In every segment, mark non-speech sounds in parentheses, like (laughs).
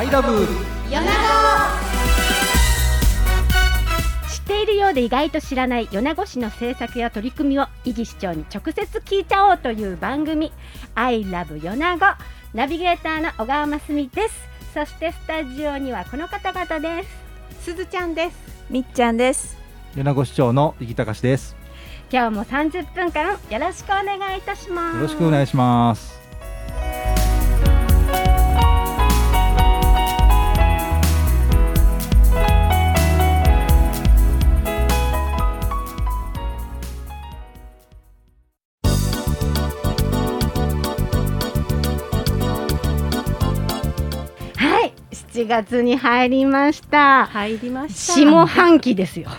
アイラブ米子知っているようで意外と知らない米子市の政策や取り組みを伊木市長に直接聞いちゃおうという番組「アイラブ米子」ナビゲーターの小川真澄です。そしてスタジオにはこの方々です。すずちゃんです。みっちゃんです。米子市長の生きたかしです。今日も30分間よろしくお願いいたします。よろしくお願いしますはい7月に入りました。入りました。下半期ですよ。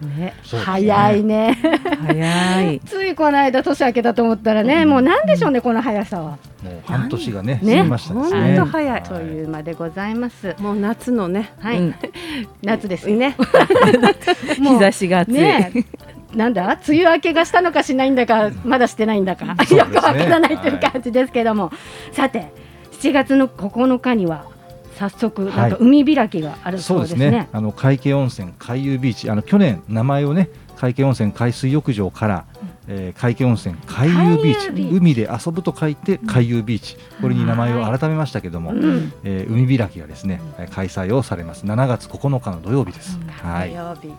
ね。早いね。早い。(laughs) ついこの間年明けたと思ったらね、もうなんでしょうね、この速さは。もう半年がねね。過ぎましたですほね。んと早い。というまでございます。もう夏のね。はい、うん。夏ですよ。ね。(laughs) 日差しが暑い、なんだ、梅雨明けがしたのかしないんだか、まだしてないんだか、よくわからないという感じですけども。さて、7月の9日には。早速、なんか海開きがあるそそううですすね。でね。あの海景温泉海遊ビーチ。あの去年名前をね海景温泉海水浴場から、えー海景温泉海遊ビーチ。海で遊ぶと書いて海遊ビーチ。これに名前を改めましたけども、うん、えー海開きがですね、えー開催をされます。7月9日の土曜日です、はい。土曜日。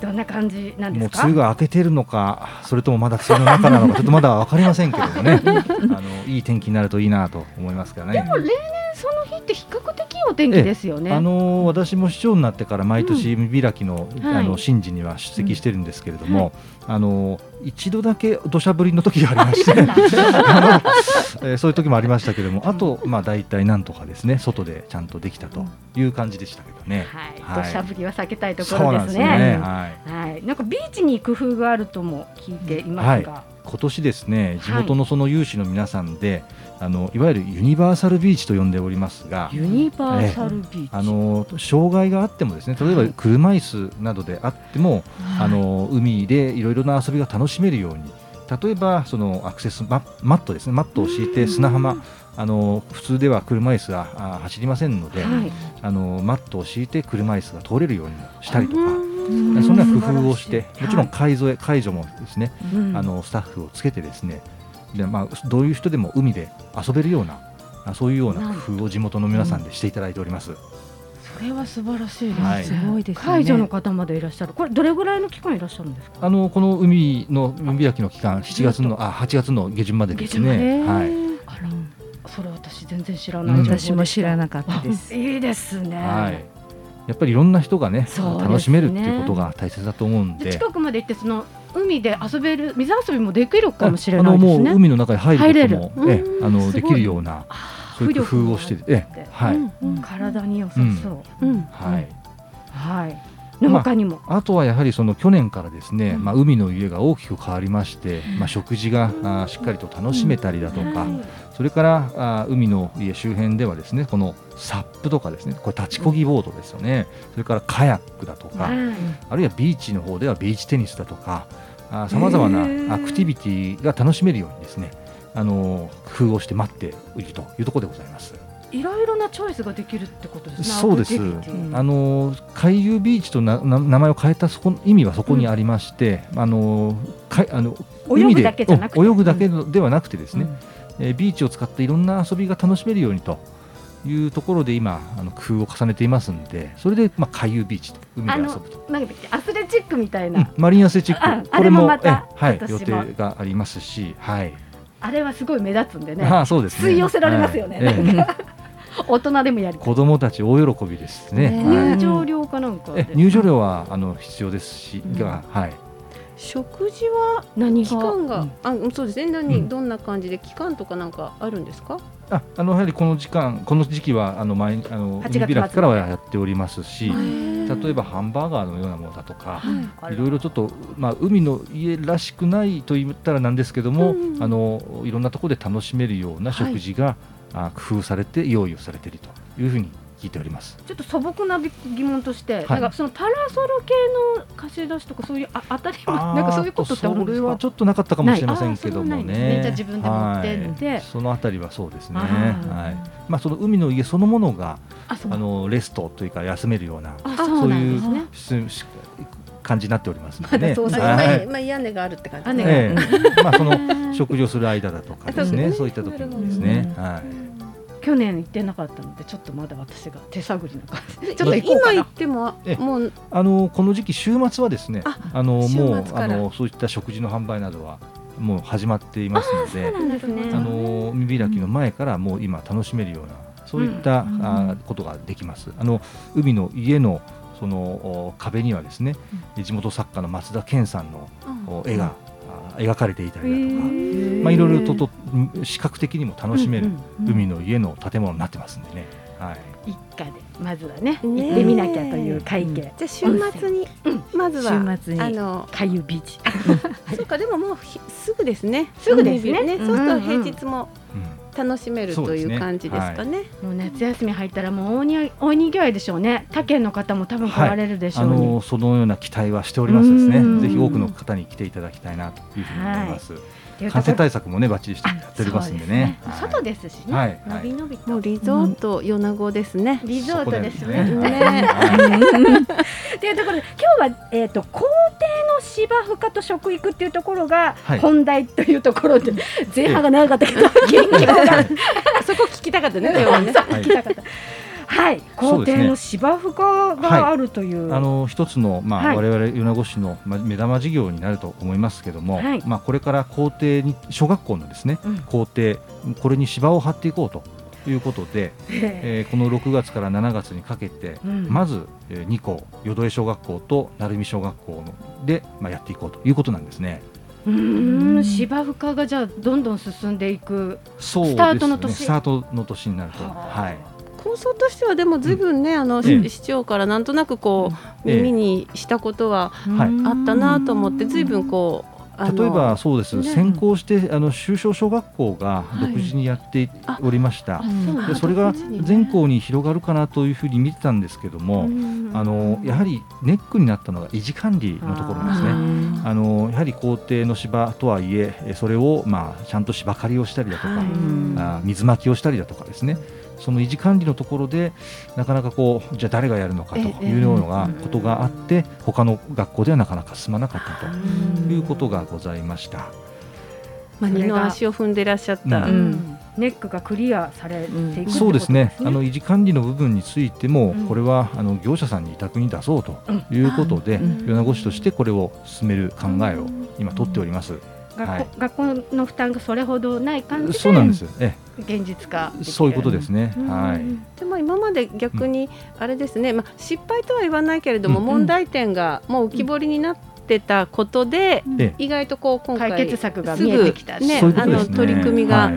どんな感じなんでもうすか。梅雨が明けてるのかそれともまだ梅雨の中なのかちょっとまだ分かりませんけれどもね。(laughs) あのいい天気になるといいなと思いますからね。でも例年その日って比較的いいお天気ですよね。あのー私も市長になってから毎年海開きの,、はい。あの神事には出席してるんですけれども、あのー一度だけ土砂降りの時がありまして (laughs) えーそういう時もありましたけれどもあとまあ大体なんとかですね外でちゃんとできたという感じでしたけどね。はい、土砂降りは避けたいとこそうなんですね。ね。はい。はい、なんかビーチに工夫があるとも聞いていますが、今年ですね地元のその有志の皆さんで、い、あのいわゆるユニバーサルビーチと呼んでおりますが、ユニバーサルビーチ、あの障害があってもですね例えば車椅子などであっても、あの海でいろいろな遊びが楽しめるように例えばそのアクセスママットですねマットを敷いて砂浜。あの普通では車椅子があ走りませんので、はい、あのマットを敷いて車椅子が通れるようにもしたりとか、うん。そんな工夫をしてもちろん介添え介助もですね、うん。あのスタッフをつけてですねで、まあ、どういう人でも海で遊べるようなあそういうような工夫を地元の皆さんでしていただいております。それは素晴らしいですね。はいすごいですね介助の方までいらっしゃる。これどれぐらいの期間いらっしゃるんですか？あのこの海の海開きの期間7月のあ8月の下旬までですね。はい。あら、それ私全然知らない、うん私も知らい。なかったですいいですね。はい。やっぱりいろんな人がねね楽しめるっていうことが大切だと思うんで。で近くまで行ってその海で遊べる水遊びもできるかもしれないですね。海の中に入入れる。ることもえあのできるようなそういう工夫をしてえはい。体に良さそう。うん。はい。はい。の他にも。あとはやはりその去年からですね、うん。まあ、海の家が大きく変わりまして、まあ、食事があーしっかりと楽しめたりだとか、はい。それからあー海の家周辺ではですねこのサップとかですねこれ立ちこぎボードですよね、それからカヤックだとか、はいあるいはビーチの方ではビーチテニスだとかさまざまなアクティビティが楽しめるようにですねあの工夫をして待っているというところでございます。いろいろなチョイスができるってことですね。そうです。あの海遊ビーチと名前を変えたそこ意味はそこにありまして、あのかあの泳ぐだけじゃなくて。うん泳ぐだけではなくてですね、うん。えービーチを使っていろんな遊びが楽しめるようにというところで今あの工夫を重ねていますんでそれで、まあ、海遊ビーチと海で遊ぶと。なんかアスレチックみたいな、うんマリンアスレチッあク、これもあれもまたえはい、予定がありますし、はい、あれはすごい目立つんでね。ああそうですね。吸い寄せられますよね。はいええ。(laughs) 大人でもやる。子供たち大喜びですね。ねはい。入場料かなんかで。え入場料はあの必要ですし、がはい。食事は何期間が、あうんそうですね。何、うん。どんな感じで期間とかなんかあるんですか？ああのやはりこの時間この時期はあの毎あの8月海開きからはやっておりますし、例例えばハンバーガーのようなものだとか。あらいろいろちょっと、まあ、海の家らしくないと言ったらなんですけども、うんあのいろんなところで楽しめるような食事が、あ工夫されて用意をされているというふうに聞いております。ちょっと素朴な疑問として、はい。なんかそのパラソル系の貸し出しとかそういうあ当たり前なんかそういうことってあるんですか？それはちょっとなかったかもしれませんけどもね。ねじゃあ自分で持ってって。はい。そのあたりはそうですね。はい。まあその海の家そのものがあそう。あのレストというか休めるようなそうなんですね。感じになっておりますのでね。まあはい。まあ屋根があるって感じね。がええ。まあその (laughs) 食事をする間だとかですね、あそういった時にですね、はい。去年行ってなかったのでちょっとまだ私が手探りな感じ。ちょっとで行こうかな。今行ってもえもうあのこの時期週末はですね、ああの週もうあのそういった食事の販売などはもう始まっていますので、そうなんですね。あの海開きの前からもう今楽しめるようなそういった、うんあことができます。あの海の家のそのお壁にはですね、地元作家の松田健さんのうん。お絵が、あ描かれていたりだとか、まあいろいろとと視覚的にも楽しめる海の家の建物になってますんでね。はい。一家でまずはねね。行ってみなきゃという会計。じゃあ週末にまずは週末にあのかゆビーチ。そうかでももうひすぐですね。すぐですね。そうすると平日もうん楽しめるという感じですかね。もう夏休み入ったらもう大に大にぎわいでしょうね。他県の方も多分来られるでしょあうに、のそのような期待はしておりますですね。うん。ぜひ多くの方に来ていただきたいなというふうに思います。ってい。感染対策もねバッチリしてやっておりますんでね。外ですしね、はい。のびのびと、もうリゾート米子ですね。リゾートですね。ね。はい。(laughs) というところで今日は、えー、と校庭の芝生科と食育っていうところがはい。本題というところで、前半が長かったけど元気が (laughs) (laughs) そこ聞きたかったね。聞きたかった。はい、校庭の芝生科があるという。あの一つのまあ、はい。我々米子市のまあ目玉事業になると思いますけども、はい。まあこれから校庭に小学校のですね、うん。校庭これに芝を張っていこうということで、え。えーこの6月から7月にかけて、うん。まず、えー2校淀江小学校と鳴海小学校ので、まあ、やっていこうということなんですね。ーうーん。芝生科がじゃあどんどん進んでいく。そうですね。スタートの年。スタートの年になると、はい、構想としてはでもずいぶん。ね、あのええ。市長からなんとなくこうええ。耳にしたことははいあったなと思ってずいぶんこう例えばそうです、ね先行してあの修正小学校がはい。独自にやっておりました、あそうなんだでそれが全校に広がるかなというふうに見てたんですけども、あのやはりネックになったのが維持管理のところですね。ああのやはり校庭の芝とはいええそれを、まあ、ちゃんと芝刈りをしたりだとか、はい。あ水まきをしたりだとかですねその維持管理のところでなかなかこうじゃあ誰がやるのかというようなええことがあって他の学校ではなかなか進まなかったということがございました。まあ二の足を踏んでらっしゃった、ううん。ネックがクリアされていくってことそうですね。あの維持管理の部分についても、うん。これはあの業者さんに委託に出そうということで、うん。米子市としてこれを進める考えを今取っております。学校,、はい。学校の負担がそれほどない感じでそうなんです。え現実化そういうことですね。うん。はい。でも今まで逆にあれですね、まあ、失敗とは言わないけれども、うん問題点がもう浮き彫りになってたことで、え意外とこう今回解決策が見えてきたすぐねそういうこあの取り組みが、はい。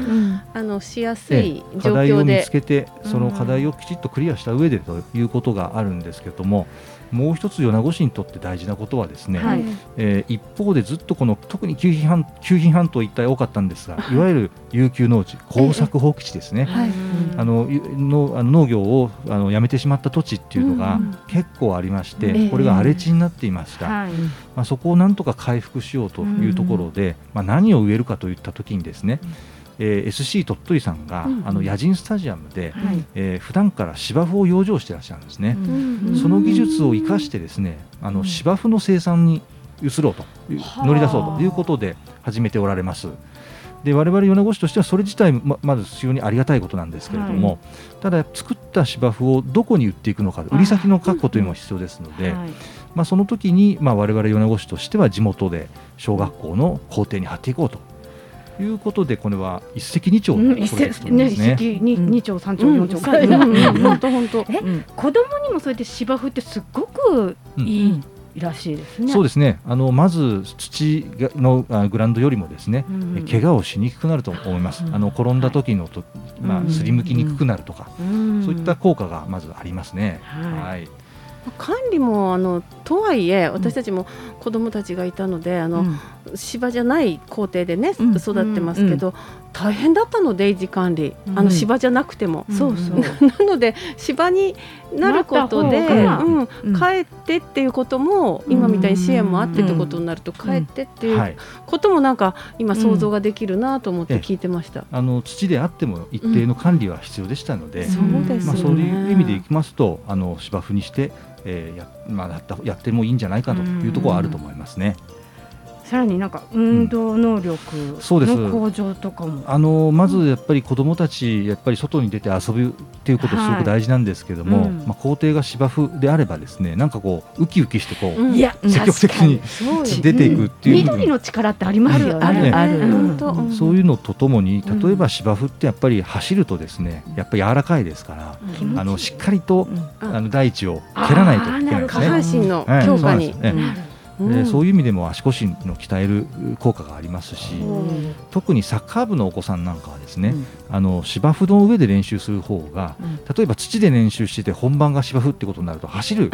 あのしやすえいえ状課題を見況でつけてその課題をきちっとクリアした上でということがあるんですけどももう一つ米子市にとって大事なことはですね、はい。えー一方でずっとこの特に九品半九品半島一帯多かったんですがい。わゆる遊休農地耕作放棄地ですね、はい。あのゆのあの農業をあのやめてしまった土地っていうのがうん。結構ありまして、ええ。これが荒れ地になっていました、はいまあ、そこをなんとか回復しようというところで、まあ、何を植えるかといった時にですね、えー SC 鳥取さんが、うんあの野人スタジアムで、はい。えー普段から芝生を養生してらっしゃるんですね、うんその技術を生かしてですねあの芝生の生産に移ろうと乗り出そうということで始めておられます。で我々米子市としてはそれ自体ままず非常にありがたいことなんですけれども、はただ作った芝生をどこに売っていくのか売り先の確保というのも必要ですので、はい。まあ、その時に、まあ、我々米子市としては地元で小学校の校庭に貼っていこうということでこれは一石二鳥のプロジェクトですね。石にうん二鳥三鳥うん。四鳥本当本当。え子供にもそうやって芝生ってすっごくいいらしいですね。そうですね。あのまず土がのあグラウンドよりもですね、うん怪我をしにくくなると思います、うんあの転んだ時のと、まあ、うんすりむきにくくなるとか、うんそういった効果がまずありますね。はい。はい、管理もあのとはいえ私たちも子供たちがいたのであの、芝じゃない校庭でね、うん。育ってますけど、大変だったので維持管理、あの芝じゃなくても、そうそう。なので芝になることで、うん。うん。帰ってっていうことも、今みたいに支援もあってってことになると、帰ってっていうはい、こともなんか今想像ができるなと思って聞いてました。あの土であっても一定の管理は必要でしたので、そうですね。まあ、そういう意味でいきますとあの芝生にして、えーやまあ、やったやってもいいんじゃないかというところはあると思いますね。さらになんか運動能力そうです。の向上とかも。あのまずやっぱり子どもたちやっぱり外に出て遊ぶっていうことすごく大事なんですけども、はいうん。まあ、校庭が芝生であればですねなんかこうウキウキしてこう、うん。いや、(laughs) 積極的に出ていくっていう。緑の力ってありますよね。あるある。ねそういうのとともにうん。例えば芝生ってやっぱり走るとですねやっぱり柔らかいですから、あのしっかりとうん。あの大地を蹴らないといけないです下ね。半身のはい。強化に。そうなんです。ねえーそういう意味でも足腰の鍛える効果がありますし、うん特にサッカー部のお子さんなんかはですね、うん。あの芝生の上で練習する方が、うん。例えば土で練習してて本番が芝生ってことになると走る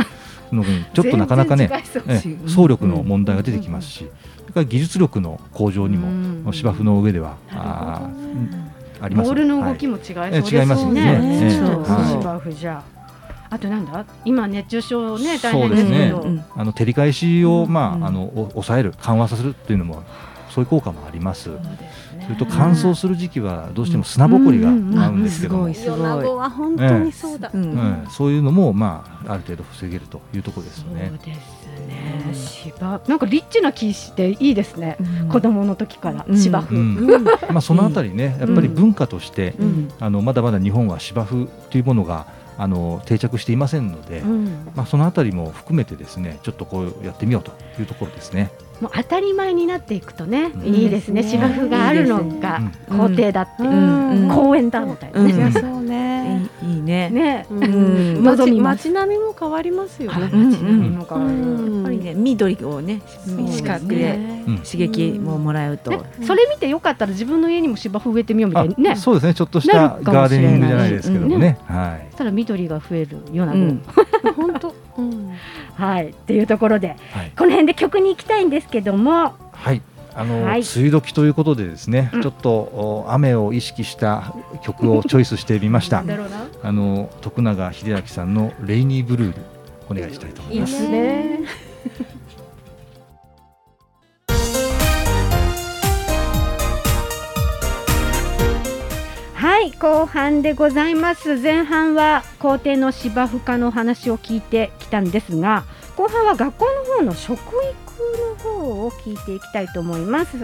のにちょっとなかなかね (laughs) え走力の問題が出てきますし、それから技術力の向上にも、うん。芝生の上ではああります。ボールの動はい。きも違いそうえです違いますよね。芝生じゃ。あとなんだ？今熱中症ね大変ですけど。ですねあの照り返しを、まあうん。あのお抑える緩和させるっていうのもそういう効果もあります。それと乾燥する時期はどうしても砂ぼこりが合うんですけども、うんは本当にそうだ。うん。うんそういうのも、まあ、ある程度防げるというところですよね。そう。ですね。芝。なんかリッチな気していいですね。うん。子供の時からうん。芝生。うん。まあ、そのあたりね、やっぱり文化として、うん。あのまだまだ日本は芝生というものがあの定着していませんので、うんまあ、そのあたりも含めてですねちょっとこうやってみようというところですね。もう当たり前になっていくとね、うん。いいですね。芝生があるのがうん校庭だって、うん。うん。公園だみたいなね。いやそうね。いいね。ね、うん。うん。街並みも変わりますよね。うん街並みも変わる。うん。やっぱりね緑をね視覚でうん。刺激ももらうと。ねそれ見てよかったら自分の家にも芝生植えてみようみたいなね。そそうですね。ちょっとしたガーしれない。デニングじゃないですけどもね。はい。したら緑が増えるようなの、うん。うんはいっていうところではいこの辺で曲に行きたいんですけども、はい。あの、はい梅雨時ということでですね、うんちょっとお雨を意識した曲をチョイスしてみました。(laughs) あの徳永英明さんのレイニーブルールお願いしたいと思いま。いいですすね。はい後半でございます。前半は校庭の芝生科の話を聞いてきたんですが後半は学校の方の食育の方を聞いていきたいと思います。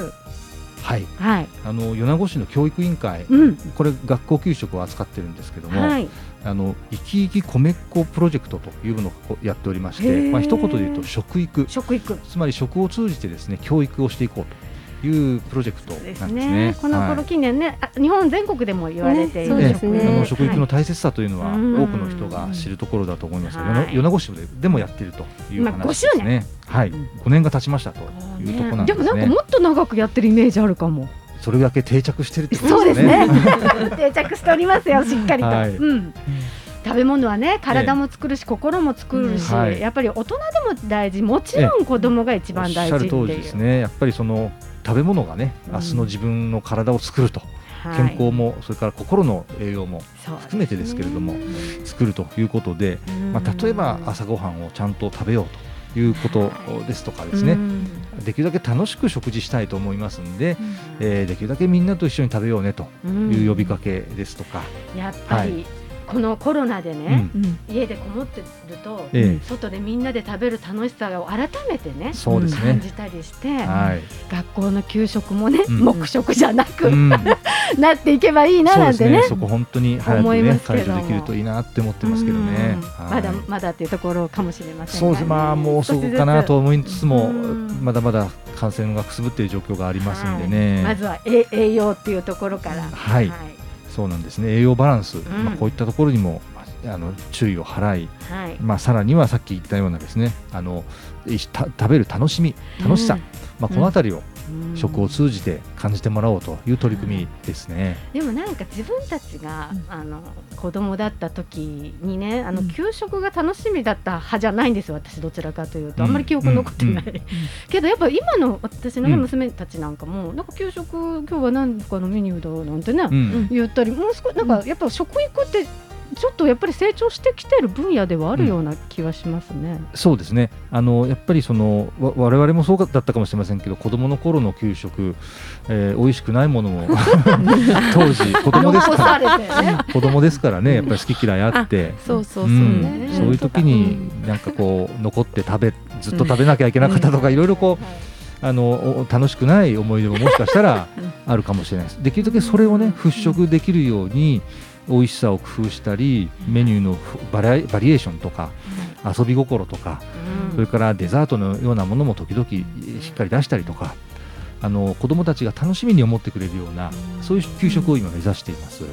はい。はい。あの米子市の教育委員会、うん。これ学校給食を扱ってるんですけども、はい。あの生き生き米っ子プロジェクトというのをやっておりまして、まあ一言で言うと食育、食育。つまり食を通じてですね教育をしていこうというプロジェクトですなんですねね。この頃はい近年ね、あ日本全国でも言われている、ねそうで食育のはい大切さというのはうん多くの人が知るところだと思います米米子市ででもやっているというまあ話ですね。はい、うん5年が経ちましたというところなんですね。でもなんかもっと長くやってるイメージあるかも。それだけ定着してるってこそうでとですすねね。(laughs) 定着しておりますよ、しっかりと。はいうん。食べ物はね、体も作るし、心も作るし、やっぱり大人でも大事、もちろん子供が一おっ番しゃる大事っていう。通りですね。やっぱりその食べ物がね、うん。明日の自分の体を作ると、はい。健康もそれから心の栄養も含めてですけれども作るということで、まあ例えば朝ごはんをちゃんと食べようということですとかですね。できるだけ楽しく食事したいと思いますんで、えーできるだけみんなと一緒に食べようねという呼びかけですとか、やっぱり、はいこのコロナでうんね、うん。家でこもってると、え外でみんなで食べる楽しさを改めてね。感じたりして、はい。学校の給食もね、うん。黙食じゃなく、うん、(laughs) なっていけばいいななんてね。そこ本当に早くね解除できるといいなって思ってますけどね。まだまだっていうところかもしれませんがそうです。まあもうそこかなと思いつつもうん。まだまだ感染がくすぶっている状況がありますんでね。はい。まずは栄栄養っていうところから、はいそうなんですね。栄養バランス、ん。まあこういったところにもあの注意を払い、はい。まあさらにはさっき言ったようなですね、あの食べる楽しみ、楽しさ、うん。まあこのあたりをうん食を通じて感じてもらおうという取り組みですね。でもなんか自分たちが、うん。あの子供だった時にねあのうん。給食が楽しみだった派じゃないんですよ私どちらかというと、うん。あんまり記憶残ってない、うん。(laughs) けどやっぱ今の私の、娘たちなんかもなんか給食今日は何かのメニューだなんてね、うん。言ったりもう少しなんかやっぱ食育ってちょっとやっぱり成長してきてる分野ではあるような気はしますね。そうですねあのやっぱりそのわ我々もそうだったかもしれませんけど子どもの頃の給食、えー、美味しくないものも (laughs) 当時子供です残からね。子供ですからねやっぱり好き嫌いあって。そうそうそううんね、そういう時になんかこう残って食べずっと食べなきゃいけなかったとかいろいろこうあのお楽しくない思い出ももしかしたらあるかもしれないです。できるだけそれをね払拭できるように美味しさを工夫したりメニューのバリエーションとか遊び心とかそれからデザートのようなものも時々しっかり出したりとかあの子どもたちが楽しみに思ってくれるようなそういう給食を今目指しています。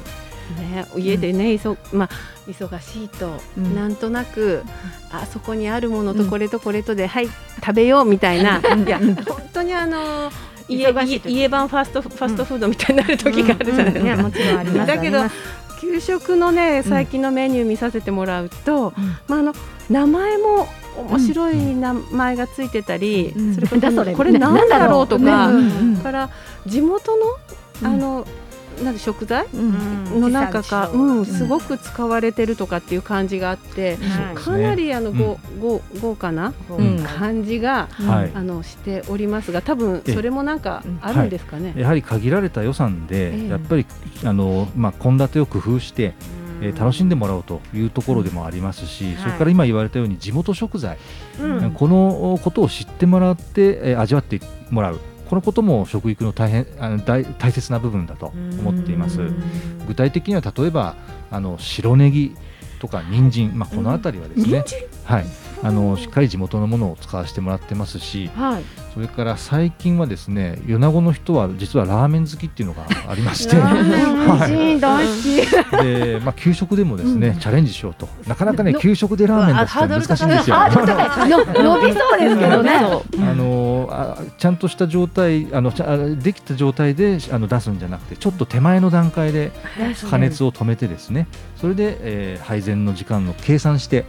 ね、家でね、いそまあ、忙しいと、うん。なんとなくあそこにあるものとこれとこれとで、はい食べようみたいな、(laughs) いや本当にあの家家家版ファストファストフードみたいになる時があるじゃないですか。ねもちろんあります。だけどあります給食のね最近のメニュー見させてもらうと、まああの名前も面白い名前がついてたり、うん。それからだそれ。これなんだろうとか、から地元のうん。あの、なんで食材？うん。の中か、うん、すん。ごく使われてるとかっていう感じがあって、はい。かなりあの、うんごご豪華なうん。感じが、はい。あのしておりますが多分ええ。それもなんかあるんですかね？やはり限られた予算で、ええ。やっぱりあのまあ献立を工夫して、えー楽しんでもらおうというところでもありますし、それから今言われたように地元食材、うん。このことを知ってもらって、えー味わってもらうこのことも食育の大変あの大大切な部分だと思っています。具体的には例えばあの白ネギとか人参、まあこのあたりはですね、はい、あのしっかり地元のものを使わせてもらってますし、はい。それから最近はですね米子の人は実はラーメン好きっていうのがありまして。ラーメン美味しい。で、まあ、給食でもですね、うん。チャレンジしようと。なかなかねの給食でラーメン出すって難しいんですよ。伸びそうですけどね。(laughs) あのあちゃんとした状態あのできた状態であの出すんじゃなくてちょっと手前の段階で加熱を止めてですね。それで、えー配膳の時間を計算して、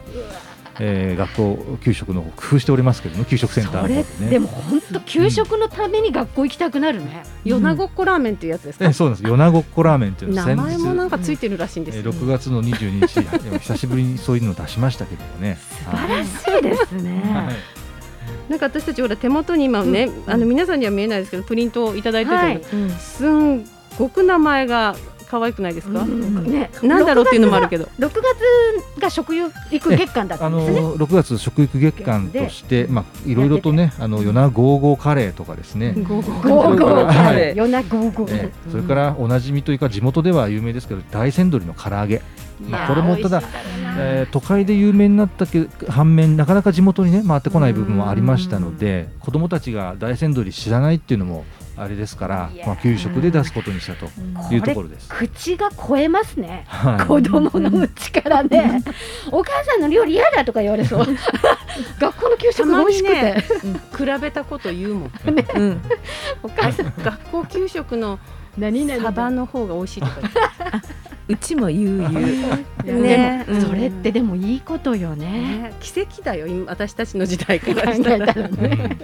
えー学校給食の方工夫しておりますけどね給食センターね。でも本当給食のために学校行きたくなるね。米子っこラーメンっていうやつですか？えそうなんです米子っこラーメンっていうの名前もなんか、かついてるらしいんですえーよ。6月の22日 (laughs) でも久しぶりにそういうのを出しましたけどもね。素晴らしいですね。はいなんか私たちほら手元に今ね、あの皆さんには見えないですけどプリントをいただいてるじゃないすんごく名前が可愛くないですか、うん。ね、なんだろうっていうのもあるけど。6月が食育月間だったあんですね。の6月食育月間として、まあ、いろいろとね、あの、ヨナゴーゴーカレーとかですね。ゴーゴー。ゴーゴーはいカレー、(laughs) 夜なゴーゴー。ええそれからおなじみというか地元では有名ですけど大山鶏の唐揚げ、まあ、これもただ、えー都会で有名になったけ反面なかなか地元にね回ってこない部分もありましたので子どもたちが大山鶏知らないっていうのもあれですからまあ、給食で出すことにしたというところです。口が超えますね。はい。子供のうちからね、(laughs) お母さんの料理嫌だとか言われそう。(laughs) 学校の給食が美味しくて、比べたこと言うもん。(laughs) うん。お母さん。学校給食の何々サバの方が美味しいとかう。ちも言う言う。でねもそれってでもいいことよね。ね。奇跡だよ今私たちの時代か考らしたら。えたらね。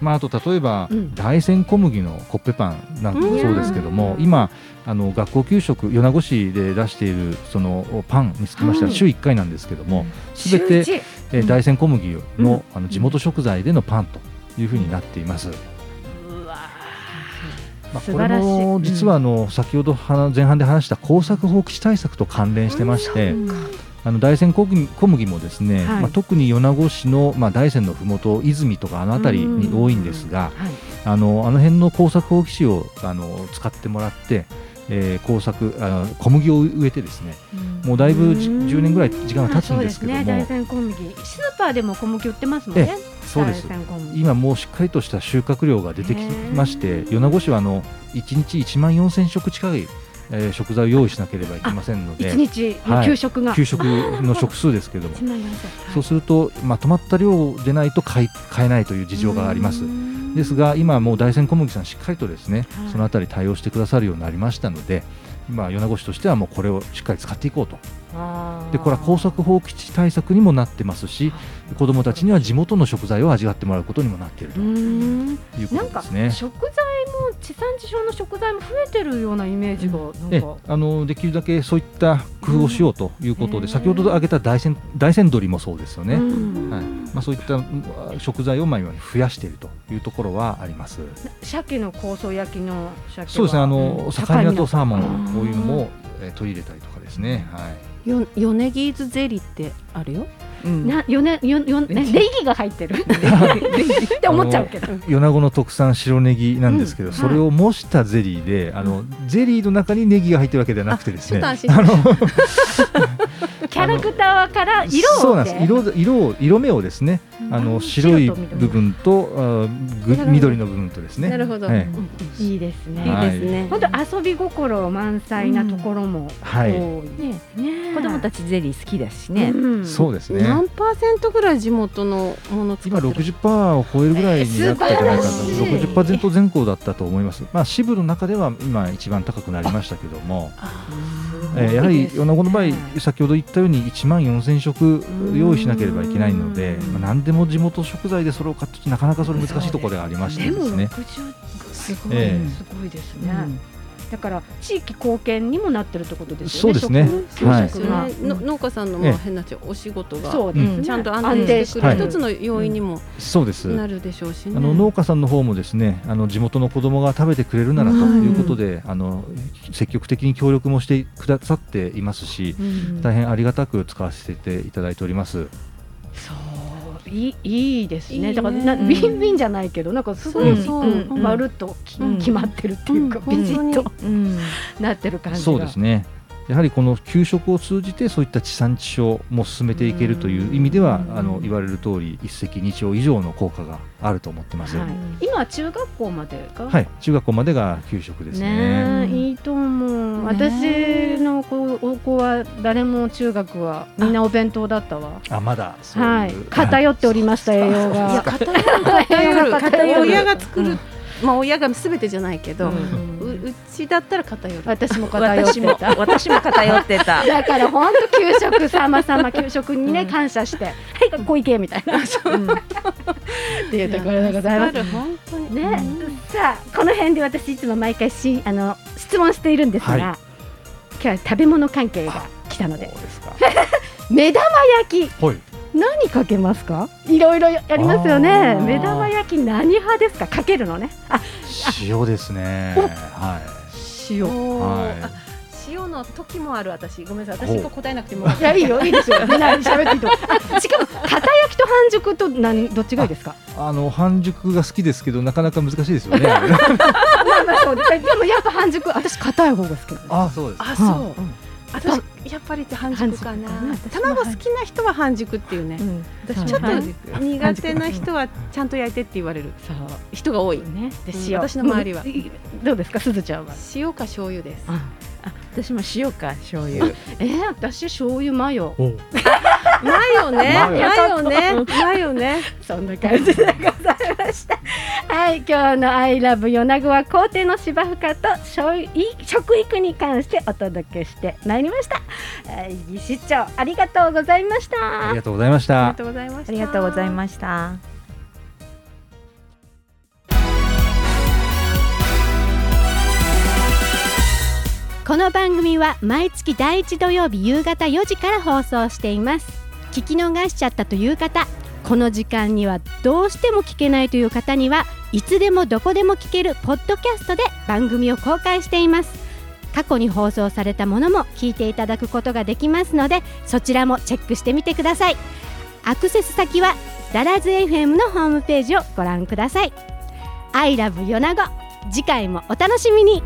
まあ、あと例えば、うん。大山小麦のコッペパンなんかもそうですけども、今あの学校給食米子市で出しているそのパンにつきましてははい週1回なんですけども、すべてえー大山小麦の,、あの地元食材でのパンというふうになっています。まあ、これも実はあの先ほどは前半で話した耕作放棄地対策と関連してまして、あの大山小麦もですね、はい。まあ、特に米子市の、まあ、大山のふもと泉とかあの辺りに多いんですが、はい。あのあの辺の耕作放棄地をあの使ってもらって、えー耕作あの小麦を植えてですねもうだいぶじうん10年ぐらい時間が経つんですけども、そうね、大山小麦。スーパーでも小麦売ってますもんね。そうです。今もうしっかりとした収穫量が出てきまして米子市はあの1日1万4000食近い、えー食材を用意しなければいけませんので一日の給食が、給食の食数ですけれども。1万4000そうするとまとまった量でないと買い買えないという事情があります。ですが今もう大山小麦さんしっかりとですね、はい。そのあたり対応してくださるようになりましたので今米子市としてはもうこれをしっかり使っていこうと。でこれは耕作放棄地対策にもなってますし子どもたちには地元の食材を味わってもらうことにもなっているとうん。いうこなんかとですね。食材も地産地消の食材も増えてるようなイメージがなんえか、あのできるだけそういった工夫をしようということで、うん。先ほど挙げた大山大山鶏もそうですよね、うん。はい。まあ、そういったうん食材をまあ今増やしているというところはあります。鮭の香草焼きのそうですねあの、うん。境港サーモンうんこういうのも、えー取り入れたりとかですね、はい、よ米ギーズゼリーってあるよ。うん。なよねよよね (laughs) ネギが入ってる。(laughs) って思っちゃうけど。米子の特産白ネギなんですけど、うん。それを模したゼリーで、あのゼリーの中にネギが入ってるわけではなくてですね。ャラクターから色をそうなんです色色を色目をですね、あのうん白い部分とあ緑の部分とですね。なるほど。はいいいですね。はいいいですね。本当遊び心満載なところもはい多い。ねね子供たちゼリー好きだしね。うんそうですね。何パーセントぐらい地元のもの使今ってる？60%を超えるぐらいになったんじゃないかと、えー素晴らしい60%前後だったと思います。まあ支部の中では今一番高くなりましたけども、あえーやはり米子の場合はい先ほど言ったように1万4000食用意しなければいけないので、うんまあ、何でも地元食材でそれを買ってなかなかそれ難しいところではありましてですね。60すごい、ええすごいですね。だから地域貢献にもなってるってことですよね。そうですね。食はい。農家さんのええ。まあ変な話お仕事が。そうですね。ちゃんと安安定定してくる。一つの要因にもそうです。なるでしょうしね。あの農家さんの方もですね、あの地元の子供が食べてくれるならということで、あの積極的に協力もしてくださっていますし、うん。大変ありがたく使わせていただいております。いいいいですね。だからなウィンウィンじゃないけどなんかすごい、まるっとき、うん決まってるっていうか、うんビシッとうん。なってる感じが。そうですね。やはりこの給食を通じてそういった地産地消も進めていけるという意味では、うん。あの言われる通り一石二鳥以上の効果があると思ってます。ははい。い、今は中学校までが？中学校までが給食ですね。ねえいいと思う、私の子お子は誰も中学はみんなお弁当だったわ。あ、まだ。そういう、はい。偏っておりました栄養いやが (laughs) 偏る。偏る。偏る。親が作る、まあ親がすべてじゃないけど、ううんうちだったら偏る。私も偏って私も。た (laughs) 私も偏ってた。だから本当給食様々給食にね、うん。感謝してはい学校行けみたいな。っていうところでございます。や本当に。ね、うんさあこの辺で私いつも毎回しあの質問しているんですが、はい。今日は食べ物関係が来たので。そうですか。(laughs) 目玉焼き。はい。何かけますか？いろいろやりますよあねー。目玉焼き何派ですか？かけるのね。あ塩ですね。は塩、はい。あ塩の時もある私。ごめんなさい。私が答えなくても。いやいいよ。いいですよ。みんな喋っていいとしかも片焼きと半熟と何どっちがいいですか？い。あの半熟が好きですけどなかなか難しいですよね。(laughs) まあまあそうです。でもやっぱ半熟私硬い方が好きあ、そうです。あそう、うん。私やっぱり半熟かな。半熟かな。卵好きな人は半熟っていうね、うん。私ちょっと苦手な人はちゃんと焼いてって言われる。そう人が多い。ねでうん塩私の周りは。うんどうですかすずちゃんは？塩か醤油です。あ私も塩か醤油。(laughs) えー、私醤油マヨおマヨねママヨヨねマヨね (laughs) そんな感じでございました。はい、今日のアイラブ米子は皇帝の芝生かと食食育に関してお届けしてまいりました。はい市長ありがとうございました。ありがとうございましたありが。とうございましたありがとうございました。この番組は毎月第1土曜日夕方4時から放送しています聞き逃しちゃったという方この時間にはどうしても聞けないという方にはいつでもどこでも聞けるポッドキャストで番組を公開しています。過去に放送されたものも聞いていただくことができますのでそちらもチェックしてみてください。アクセス先はダラズ FM のホームページをご覧ください。I love 米子次回もお楽しみに。